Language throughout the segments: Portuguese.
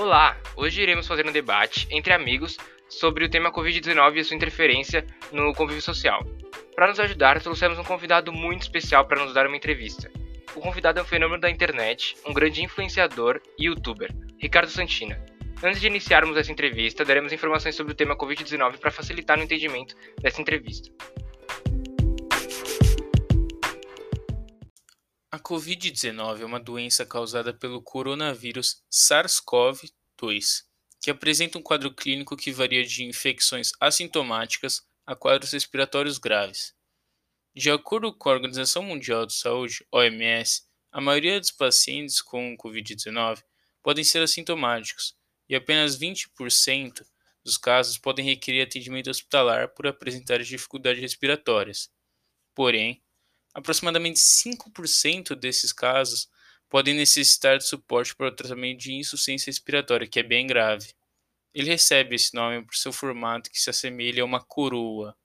Olá! Hoje iremos fazer um debate entre amigos sobre o tema Covid-19 e sua interferência no convívio social. Para nos ajudar, trouxemos um convidado muito especial para nos dar uma entrevista. O convidado é um fenômeno da internet, um grande influenciador e youtuber, Ricardo Santina. Antes de iniciarmos essa entrevista, daremos informações sobre o tema Covid-19 para facilitar o entendimento dessa entrevista. A Covid-19 é uma doença causada pelo coronavírus SARS-CoV-2, que apresenta um quadro clínico que varia de infecções assintomáticas a quadros respiratórios graves. De acordo com a Organização Mundial de Saúde, OMS, a maioria dos pacientes com Covid-19 podem ser assintomáticos e apenas 20% dos casos podem requerer atendimento hospitalar por apresentar dificuldades respiratórias. Porém, Aproximadamente 5% desses casos podem necessitar de suporte para o tratamento de insuficiência respiratória, que é bem grave. Ele recebe esse nome por seu formato que se assemelha a uma coroa,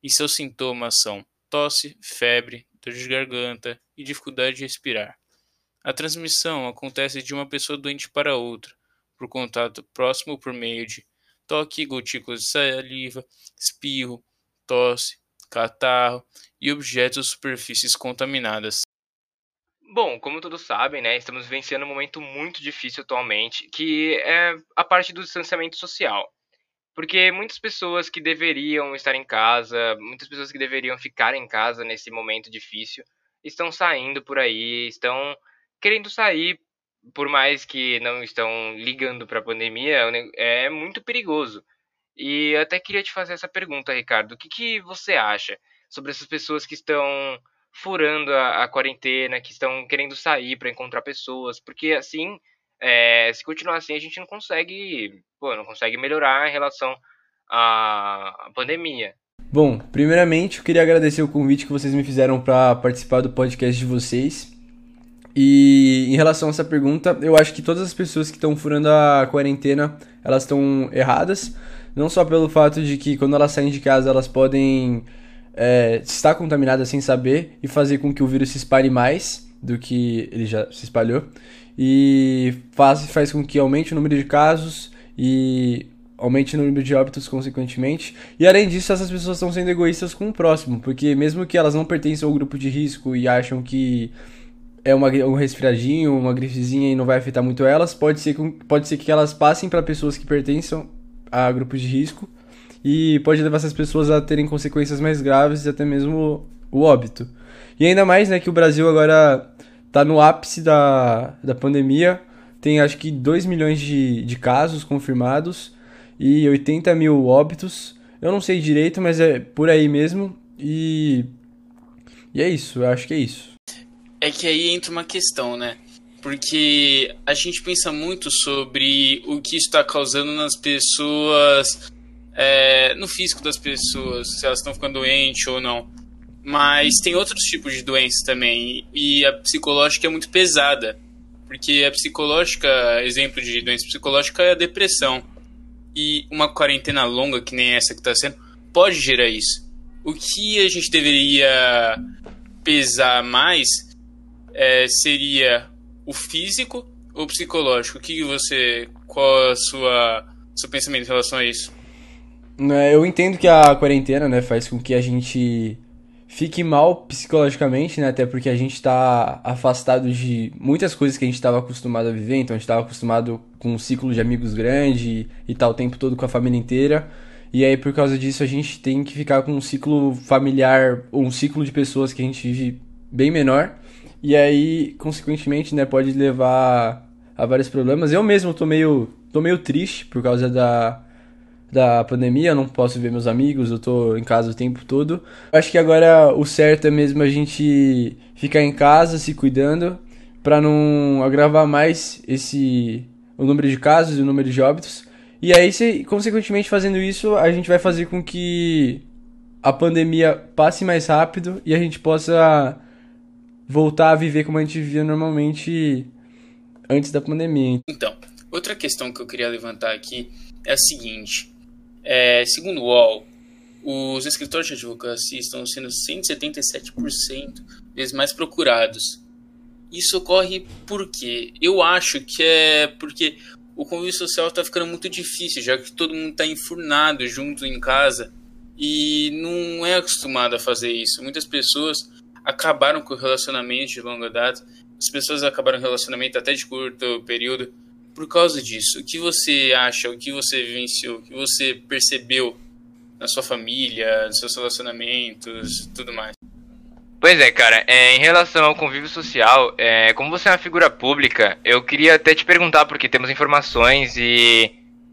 e seus sintomas são tosse, febre, dor de garganta e dificuldade de respirar. A transmissão acontece de uma pessoa doente para outra, por contato próximo por meio de toque, gotículas de saliva, espirro, tosse, catarro e objetos ou superfícies contaminadas. Bom, como todos sabem, né, estamos vivenciando um momento muito difícil atualmente, que é a parte do distanciamento social. Porque muitas pessoas que deveriam estar em casa, muitas pessoas que deveriam ficar em casa nesse momento difícil, estão saindo por aí, estão querendo sair, por mais que não estão ligando para a pandemia, é muito perigoso. E eu até queria te fazer essa pergunta, Ricardo. O que, que você acha sobre essas pessoas que estão furando a, a quarentena, que estão querendo sair para encontrar pessoas? Porque assim, é, se continuar assim, a gente não consegue, pô, não consegue melhorar em relação à, pandemia. Bom, primeiramente eu queria agradecer o convite que vocês me fizeram para participar do podcast de vocês. E em relação a essa pergunta, eu acho que todas as pessoas que estão furando a quarentena, elas estão erradas. Não só pelo fato de que quando elas saem de casa elas podem é, estar contaminadas sem saber e fazer com que o vírus se espalhe mais do que ele já se espalhou. E faz, faz com que aumente o número de casos e aumente o número de óbitos consequentemente. E além disso, essas pessoas estão sendo egoístas com o próximo, porque mesmo que elas não pertençam ao grupo de risco e acham que é uma, um resfriadinho, uma grifezinha e não vai afetar muito elas, pode ser, pode ser que elas passem para pessoas que pertençam a grupos de risco e pode levar essas pessoas a terem consequências mais graves e até mesmo o óbito. E ainda mais, né, que o Brasil agora tá no ápice da, da pandemia, tem acho que 2 milhões de, de casos confirmados e 80 mil óbitos. Eu não sei direito, mas é por aí mesmo. E, e é isso, eu acho que é isso. É que aí entra uma questão, né? porque a gente pensa muito sobre o que está causando nas pessoas, é, no físico das pessoas, se elas estão ficando doentes ou não. Mas tem outros tipos de doenças também, e a psicológica é muito pesada, porque a psicológica, exemplo de doença psicológica é a depressão. E uma quarentena longa, que nem essa que está sendo, pode gerar isso. O que a gente deveria pesar mais é, seria o físico ou o psicológico? O que você. Qual a sua seu pensamento em relação a isso? É, eu entendo que a quarentena, né, faz com que a gente fique mal psicologicamente, né, até porque a gente está afastado de muitas coisas que a gente estava acostumado a viver, então a gente estava acostumado com um ciclo de amigos grande e tal, o tempo todo com a família inteira. E aí, por causa disso, a gente tem que ficar com um ciclo familiar, ou um ciclo de pessoas que a gente vive bem menor. E aí, consequentemente, né, pode levar a vários problemas. Eu mesmo tô meio, tô meio triste por causa da, da pandemia, eu não posso ver meus amigos, eu tô em casa o tempo todo. Acho que agora o certo é mesmo a gente ficar em casa, se cuidando, para não agravar mais esse o número de casos e o número de óbitos. E aí, se, consequentemente, fazendo isso, a gente vai fazer com que a pandemia passe mais rápido e a gente possa voltar a viver como a gente vivia normalmente antes da pandemia. Então, outra questão que eu queria levantar aqui é a seguinte: é, segundo o UOL, os escritórios de advocacia estão sendo 177% vezes mais procurados. Isso ocorre porque eu acho que é porque o convívio social está ficando muito difícil, já que todo mundo está enfurnado junto em casa e não é acostumado a fazer isso. Muitas pessoas acabaram com relacionamentos de longa data, as pessoas acabaram relacionamento até de curto período por causa disso. O que você acha, o que você vivenciou, o que você percebeu na sua família, nos seus relacionamentos, tudo mais? Pois é, cara, é, em relação ao convívio social, é, como você é uma figura pública, eu queria até te perguntar, porque temos informações e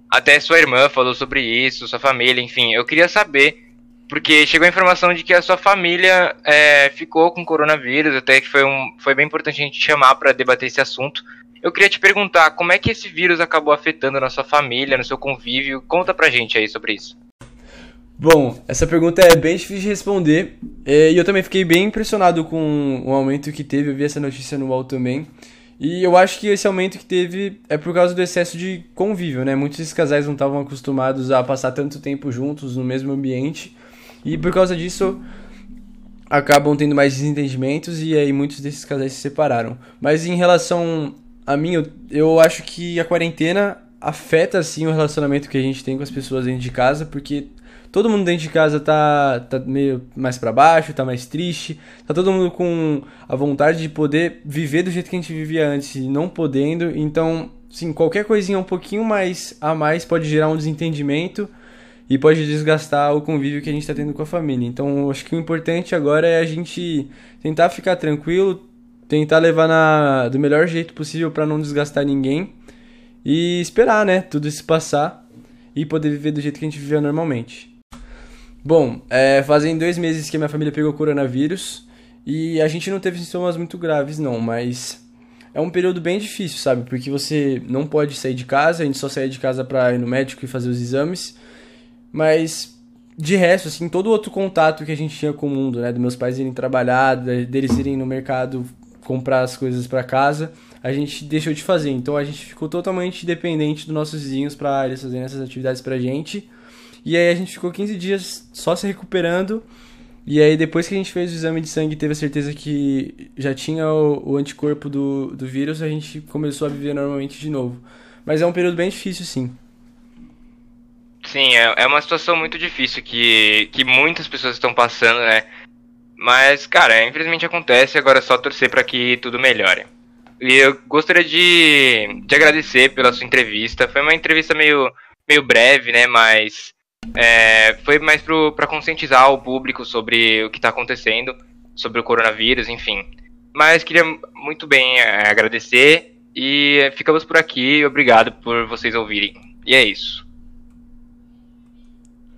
até sua irmã falou sobre isso, sua família, enfim, eu queria saber, porque chegou a informação de que a sua família é, ficou com coronavírus, até que foi, um, foi bem importante a gente chamar para debater esse assunto. Eu queria te perguntar, como é que esse vírus acabou afetando na sua família, no seu convívio? Conta pra gente aí sobre isso. Bom, essa pergunta é bem difícil de responder. É, e eu também fiquei bem impressionado com o aumento que teve. Eu vi essa notícia no UOL também. E eu acho que esse aumento que teve é por causa do excesso de convívio, né? Muitos casais não estavam acostumados a passar tanto tempo juntos no mesmo ambiente. E por causa disso, acabam tendo mais desentendimentos e aí muitos desses casais se separaram. Mas em relação a mim, eu, eu acho que a quarentena afeta sim o relacionamento que a gente tem com as pessoas dentro de casa, porque todo mundo dentro de casa tá, tá meio mais para baixo, tá mais triste, tá todo mundo com a vontade de poder viver do jeito que a gente vivia antes e não podendo. Então, sim, qualquer coisinha um pouquinho mais a mais pode gerar um desentendimento e pode desgastar o convívio que a gente está tendo com a família. Então, acho que o importante agora é a gente tentar ficar tranquilo, tentar levar na, do melhor jeito possível para não desgastar ninguém e esperar, né, tudo isso passar e poder viver do jeito que a gente vivia normalmente. Bom, é, fazem dois meses que a minha família pegou coronavírus e a gente não teve sintomas muito graves, não, mas é um período bem difícil, sabe? Porque você não pode sair de casa, a gente só sai de casa pra ir no médico e fazer os exames, mas de resto, assim, todo outro contato que a gente tinha com o mundo, né? Dos meus pais irem trabalhar, deles irem no mercado comprar as coisas para casa, a gente deixou de fazer. Então a gente ficou totalmente dependente dos nossos vizinhos para eles fazerem essas atividades pra gente. E aí a gente ficou 15 dias só se recuperando. E aí depois que a gente fez o exame de sangue teve a certeza que já tinha o, o, anticorpo do, do vírus, a gente começou a viver normalmente de novo. Mas é um período bem difícil, sim. Sim, é, é uma situação muito difícil que, que muitas pessoas estão passando, né? Mas, cara, infelizmente acontece, agora é só torcer para que tudo melhore. E eu gostaria de, de agradecer pela sua entrevista. Foi uma entrevista meio, meio breve, né? Mas é, foi mais para conscientizar o público sobre o que está acontecendo, sobre o coronavírus, enfim. Mas queria muito bem é, agradecer e ficamos por aqui. Obrigado por vocês ouvirem. E é isso.